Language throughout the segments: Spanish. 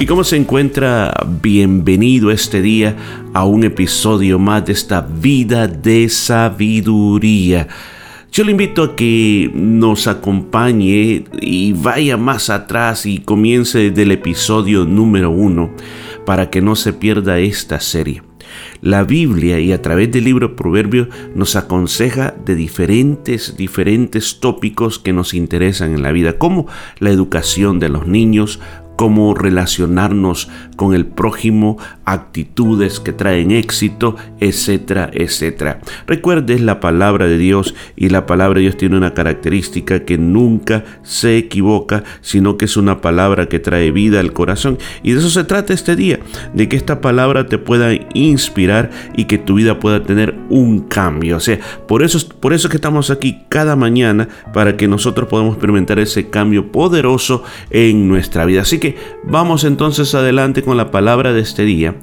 ¿Y cómo se encuentra? Bienvenido este día a un episodio más de esta vida de sabiduría. Yo le invito a que nos acompañe y vaya más atrás y comience del episodio número uno para que no se pierda esta serie. La Biblia y a través del libro Proverbios nos aconseja de diferentes, diferentes tópicos que nos interesan en la vida, como la educación de los niños, cómo relacionarnos con el prójimo, actitudes que traen éxito, etcétera, etcétera. Recuerde, la palabra de Dios y la palabra de Dios tiene una característica que nunca se equivoca, sino que es una palabra que trae vida al corazón. Y de eso se trata este día, de que esta palabra te pueda inspirar y que tu vida pueda tener un cambio. O sea, por eso, por eso que estamos aquí cada mañana, para que nosotros podamos experimentar ese cambio poderoso en nuestra vida. Así que vamos entonces adelante con la palabra de este día.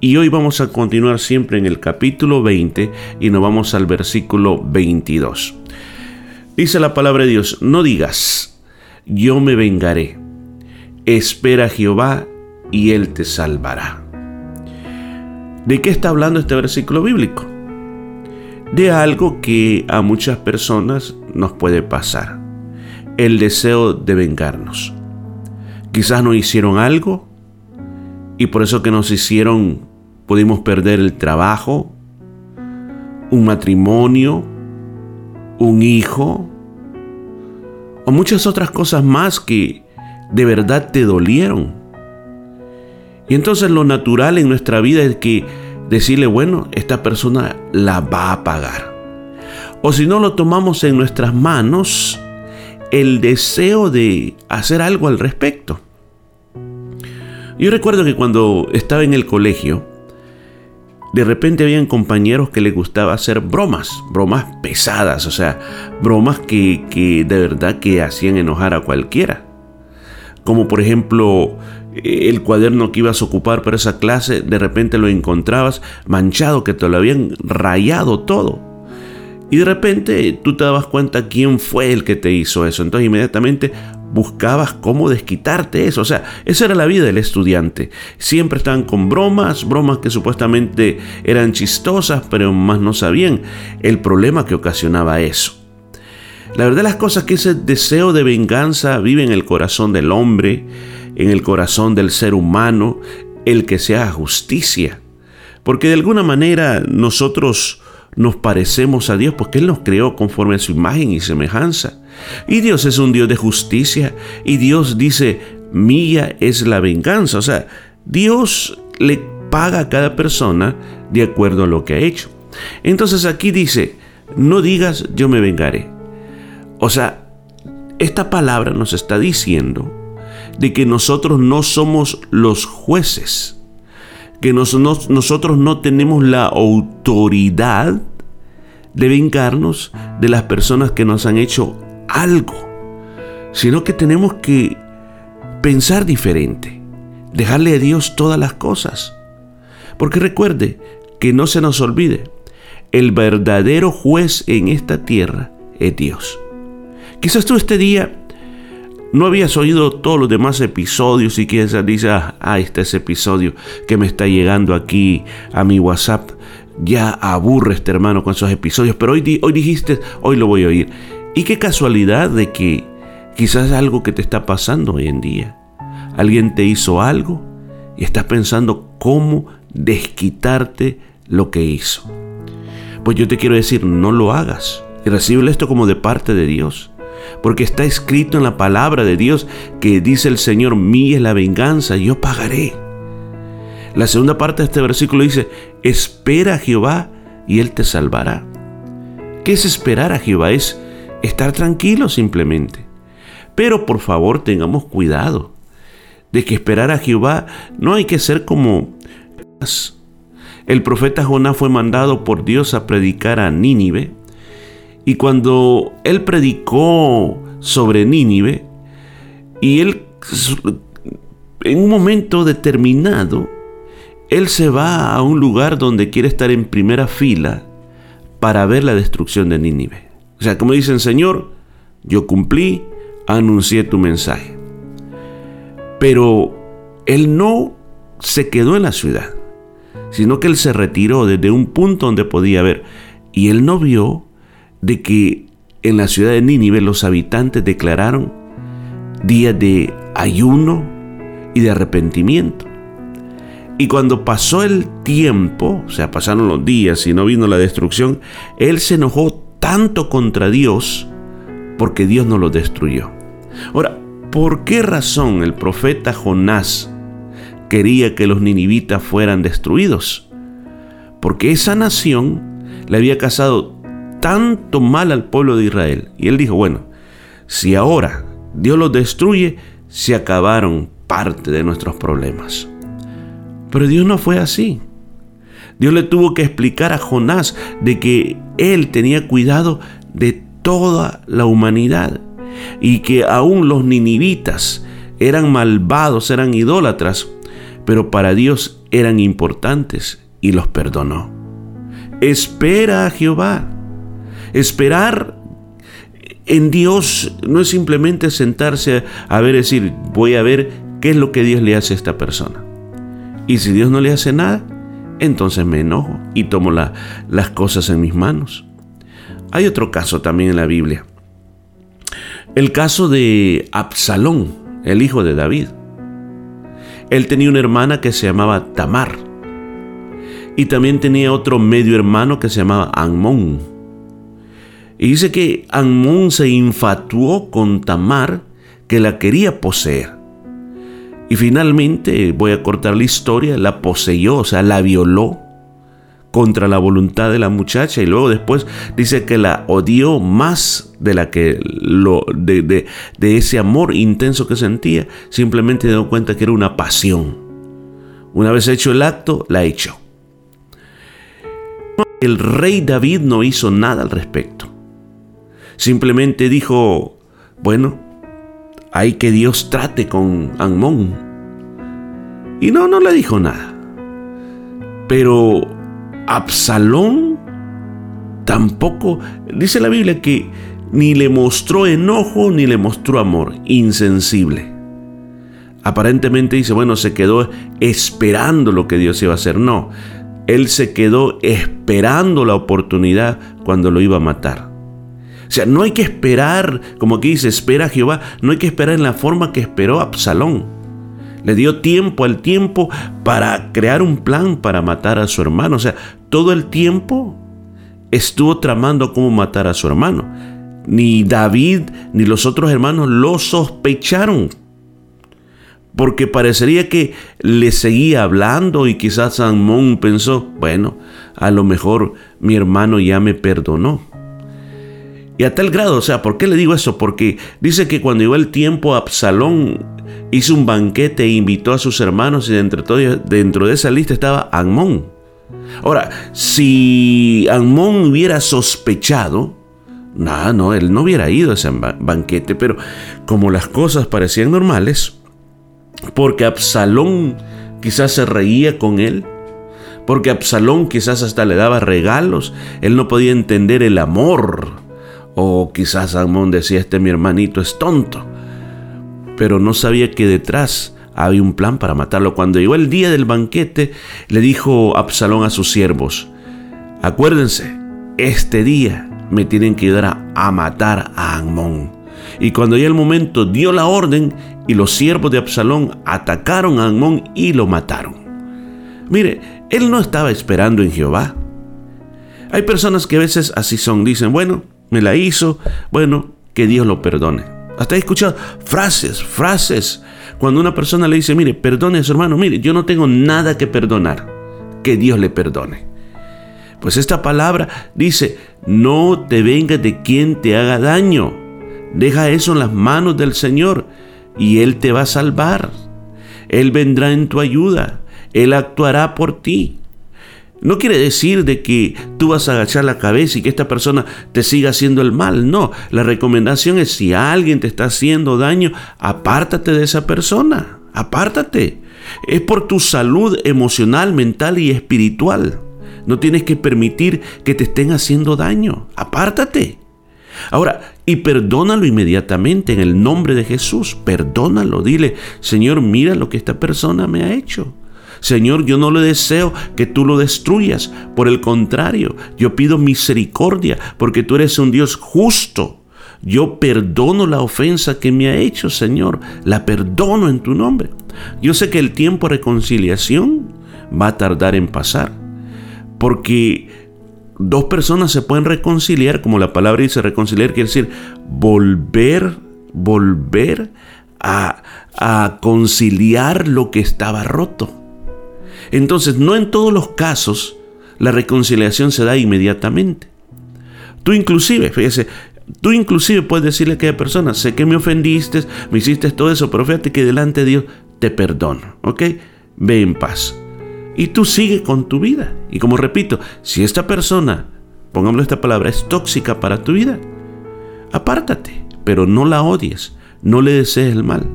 Y hoy vamos a continuar siempre en el capítulo 20 y nos vamos al versículo 22. Dice la palabra de Dios, no digas, yo me vengaré. Espera a Jehová y él te salvará. ¿De qué está hablando este versículo bíblico? De algo que a muchas personas nos puede pasar. El deseo de vengarnos. Quizás nos hicieron algo y por eso que nos hicieron pudimos perder el trabajo, un matrimonio, un hijo o muchas otras cosas más que de verdad te dolieron. Y entonces lo natural en nuestra vida es que decirle, bueno, esta persona la va a pagar. O si no lo tomamos en nuestras manos, el deseo de hacer algo al respecto. Yo recuerdo que cuando estaba en el colegio, de repente habían compañeros que les gustaba hacer bromas, bromas pesadas, o sea, bromas que, que de verdad que hacían enojar a cualquiera. Como por ejemplo, el cuaderno que ibas a ocupar para esa clase, de repente lo encontrabas manchado, que te lo habían rayado todo. Y de repente tú te dabas cuenta quién fue el que te hizo eso. Entonces inmediatamente buscabas cómo desquitarte eso. O sea, esa era la vida del estudiante. Siempre estaban con bromas, bromas que supuestamente eran chistosas, pero más no sabían el problema que ocasionaba eso. La verdad las cosas que ese deseo de venganza vive en el corazón del hombre, en el corazón del ser humano, el que se haga justicia. Porque de alguna manera nosotros nos parecemos a Dios porque Él nos creó conforme a su imagen y semejanza. Y Dios es un Dios de justicia y Dios dice, mía es la venganza. O sea, Dios le paga a cada persona de acuerdo a lo que ha hecho. Entonces aquí dice, no digas yo me vengaré. O sea, esta palabra nos está diciendo de que nosotros no somos los jueces que nosotros no tenemos la autoridad de vengarnos de las personas que nos han hecho algo, sino que tenemos que pensar diferente, dejarle a Dios todas las cosas. Porque recuerde que no se nos olvide, el verdadero juez en esta tierra es Dios. Quizás tú este día no habías oído todos los demás episodios y quizás dices, ah, ah, este es episodio que me está llegando aquí a mi WhatsApp. Ya aburre este hermano con esos episodios, pero hoy, hoy dijiste, hoy lo voy a oír. Y qué casualidad de que quizás algo que te está pasando hoy en día. Alguien te hizo algo y estás pensando cómo desquitarte lo que hizo. Pues yo te quiero decir, no lo hagas y recibe esto como de parte de Dios porque está escrito en la palabra de Dios que dice el Señor, mía es la venganza, yo pagaré. La segunda parte de este versículo dice, espera a Jehová y Él te salvará. ¿Qué es esperar a Jehová? Es estar tranquilo simplemente. Pero por favor tengamos cuidado de que esperar a Jehová no hay que ser como el profeta Jonás fue mandado por Dios a predicar a Nínive y cuando él predicó sobre Nínive y él en un momento determinado él se va a un lugar donde quiere estar en primera fila para ver la destrucción de Nínive. O sea, como dicen, Señor, yo cumplí, anuncié tu mensaje. Pero él no se quedó en la ciudad, sino que él se retiró desde un punto donde podía ver. Y él no vio de que en la ciudad de Nínive los habitantes declararon días de ayuno y de arrepentimiento. Y cuando pasó el tiempo, o sea, pasaron los días y no vino la destrucción, él se enojó tanto contra Dios porque Dios no lo destruyó. Ahora, ¿por qué razón el profeta Jonás quería que los ninivitas fueran destruidos? Porque esa nación le había causado tanto mal al pueblo de Israel. Y él dijo, bueno, si ahora Dios los destruye, se acabaron parte de nuestros problemas. Pero Dios no fue así. Dios le tuvo que explicar a Jonás de que él tenía cuidado de toda la humanidad y que aún los ninivitas eran malvados, eran idólatras, pero para Dios eran importantes y los perdonó. Espera a Jehová. Esperar en Dios no es simplemente sentarse a ver, decir, voy a ver qué es lo que Dios le hace a esta persona. Y si Dios no le hace nada, entonces me enojo y tomo las cosas en mis manos. Hay otro caso también en la Biblia. El caso de Absalón, el hijo de David. Él tenía una hermana que se llamaba Tamar. Y también tenía otro medio hermano que se llamaba Amón. Y dice que Amón se infatuó con Tamar, que la quería poseer. Y finalmente, voy a cortar la historia, la poseyó, o sea, la violó contra la voluntad de la muchacha. Y luego después dice que la odió más de la que lo de, de, ese amor intenso que sentía. Simplemente dio cuenta que era una pasión. Una vez hecho el acto la echó. El rey David no hizo nada al respecto. Simplemente dijo bueno hay que Dios trate con Amón. Y no, no le dijo nada. Pero Absalón tampoco, dice la Biblia que ni le mostró enojo ni le mostró amor, insensible. Aparentemente dice, bueno, se quedó esperando lo que Dios iba a hacer. No, él se quedó esperando la oportunidad cuando lo iba a matar. O sea, no hay que esperar, como aquí dice, espera a Jehová, no hay que esperar en la forma que esperó Absalón. Le dio tiempo al tiempo para crear un plan para matar a su hermano. O sea, todo el tiempo estuvo tramando cómo matar a su hermano. Ni David ni los otros hermanos lo sospecharon. Porque parecería que le seguía hablando y quizás Amón pensó, bueno, a lo mejor mi hermano ya me perdonó. Y a tal grado, o sea, ¿por qué le digo eso? Porque dice que cuando llegó el tiempo, Absalón hizo un banquete e invitó a sus hermanos y dentro, de esa lista estaba Amón. Ahora, si Amón hubiera sospechado, nada, no, él no hubiera ido a ese banquete, pero como las cosas parecían normales, porque Absalón quizás se reía con él, porque Absalón quizás hasta le daba regalos, él no podía entender el amor o quizás Amón decía, este mi hermanito es tonto. Pero no sabía que detrás había un plan para matarlo. Cuando llegó el día del banquete, le dijo Absalón a sus siervos, acuérdense, este día me tienen que ayudar a, matar a Amón. Y cuando llegó el momento, dio la orden y los siervos de Absalón atacaron a Amón y lo mataron. Mire, él no estaba esperando en Jehová. Hay personas que a veces así son, dicen, bueno, me la hizo, bueno, que Dios lo perdone. Hasta he escuchado frases, frases, cuando una persona le dice, mire, perdone a su hermano, mire, yo no tengo nada que perdonar, que Dios le perdone. Pues esta palabra dice, no te vengas de quien te haga daño, Deja eso en las manos del Señor y Él te va a salvar. Él vendrá en tu ayuda. Él actuará por ti. No quiere decir de que tú vas a agachar la cabeza y que esta persona te siga haciendo el mal. No, la recomendación es si alguien te está haciendo daño, apártate de esa persona. Apártate. Es por tu salud emocional, mental y espiritual. No tienes que permitir que te estén haciendo daño. Apártate. Ahora, y perdónalo inmediatamente en el nombre de Jesús. Perdónalo. Dile, Señor, mira lo que esta persona me ha hecho. Señor, yo no le deseo que tú lo destruyas. Por el contrario, yo pido misericordia porque tú eres un Dios justo. Yo perdono la ofensa que me ha hecho, Señor. La perdono en tu nombre. Yo sé que el tiempo de reconciliación va a tardar en pasar. Porque dos personas se pueden reconciliar, como la palabra dice reconciliar, quiere decir volver, volver a, a conciliar lo que estaba roto. Entonces, no en todos los casos la reconciliación se da inmediatamente. Tú inclusive, fíjese, tú inclusive puedes decirle a aquella persona, sé que me ofendiste, me hiciste todo eso, pero fíjate que delante de Dios te perdono, ¿ok? Ve en paz. Y tú sigue con tu vida. Y como repito, si esta persona, pongámosle esta palabra, es tóxica para tu vida, apártate, pero no la odies, no le desees el mal.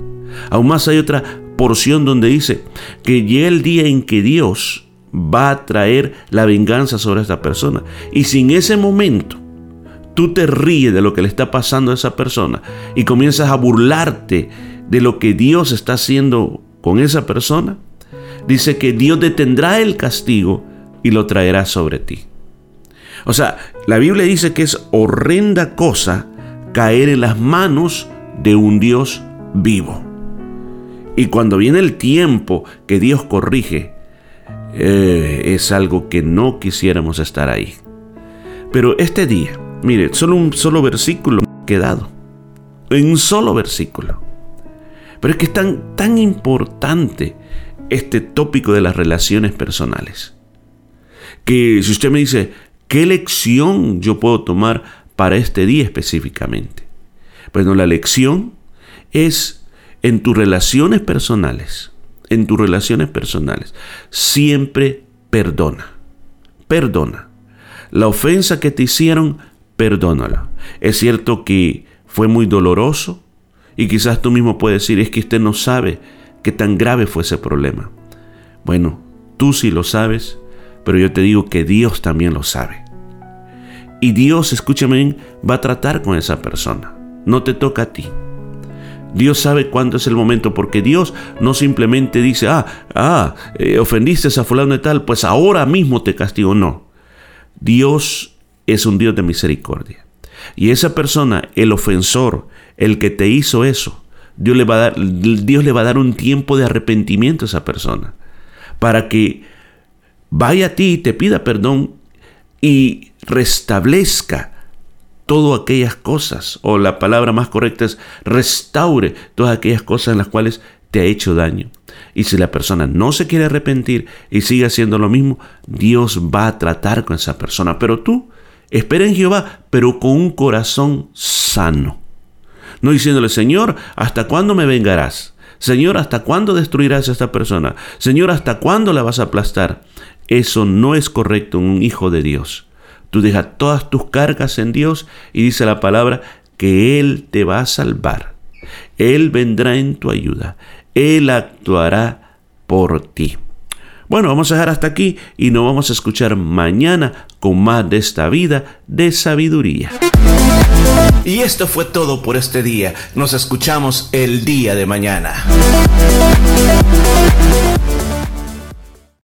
Aún más hay otra porción donde dice que llega el día en que Dios va a traer la venganza sobre esta persona. Y si en ese momento tú te ríes de lo que le está pasando a esa persona y comienzas a burlarte de lo que Dios está haciendo con esa persona, dice que Dios detendrá el castigo y lo traerá sobre ti. O sea, la Biblia dice que es horrenda cosa caer en las manos de un Dios vivo. Y cuando viene el tiempo que Dios corrige, eh, es algo que no quisiéramos estar ahí. Pero este día, mire, solo un solo versículo quedado. En un solo versículo. Pero es que es tan, tan importante este tópico de las relaciones personales. Que si usted me dice, ¿qué lección yo puedo tomar para este día específicamente? Bueno, la lección es en tus relaciones personales, en tus relaciones personales, siempre perdona. Perdona. La ofensa que te hicieron, perdónala. Es cierto que fue muy doloroso y quizás tú mismo puedes decir, es que usted no sabe qué tan grave fue ese problema. Bueno, tú sí lo sabes, pero yo te digo que Dios también lo sabe. Y Dios, escúchame, va a tratar con esa persona. No te toca a ti. Dios sabe cuándo es el momento, porque Dios no simplemente dice, ah, ah, eh, ofendiste a fulano de tal, pues ahora mismo te castigo. No. Dios es un Dios de misericordia. Y esa persona, el ofensor, el que te hizo eso, Dios le va a dar, Dios le va a dar un tiempo de arrepentimiento a esa persona. Para que vaya a ti y te pida perdón y restablezca todas aquellas cosas, o la palabra más correcta es restaure todas aquellas cosas en las cuales te ha hecho daño. Y si la persona no se quiere arrepentir y sigue haciendo lo mismo, Dios va a tratar con esa persona. Pero tú, espera en Jehová, pero con un corazón sano. No diciéndole, Señor, ¿hasta cuándo me vengarás? Señor, ¿hasta cuándo destruirás a esta persona? Señor, ¿hasta cuándo la vas a aplastar? Eso no es correcto en un hijo de Dios. Tú dejas todas tus cargas en Dios y dice la palabra que Él te va a salvar. Él vendrá en tu ayuda. Él actuará por ti. Bueno, vamos a dejar hasta aquí y nos vamos a escuchar mañana con más de esta vida de sabiduría. Y esto fue todo por este día. Nos escuchamos el día de mañana.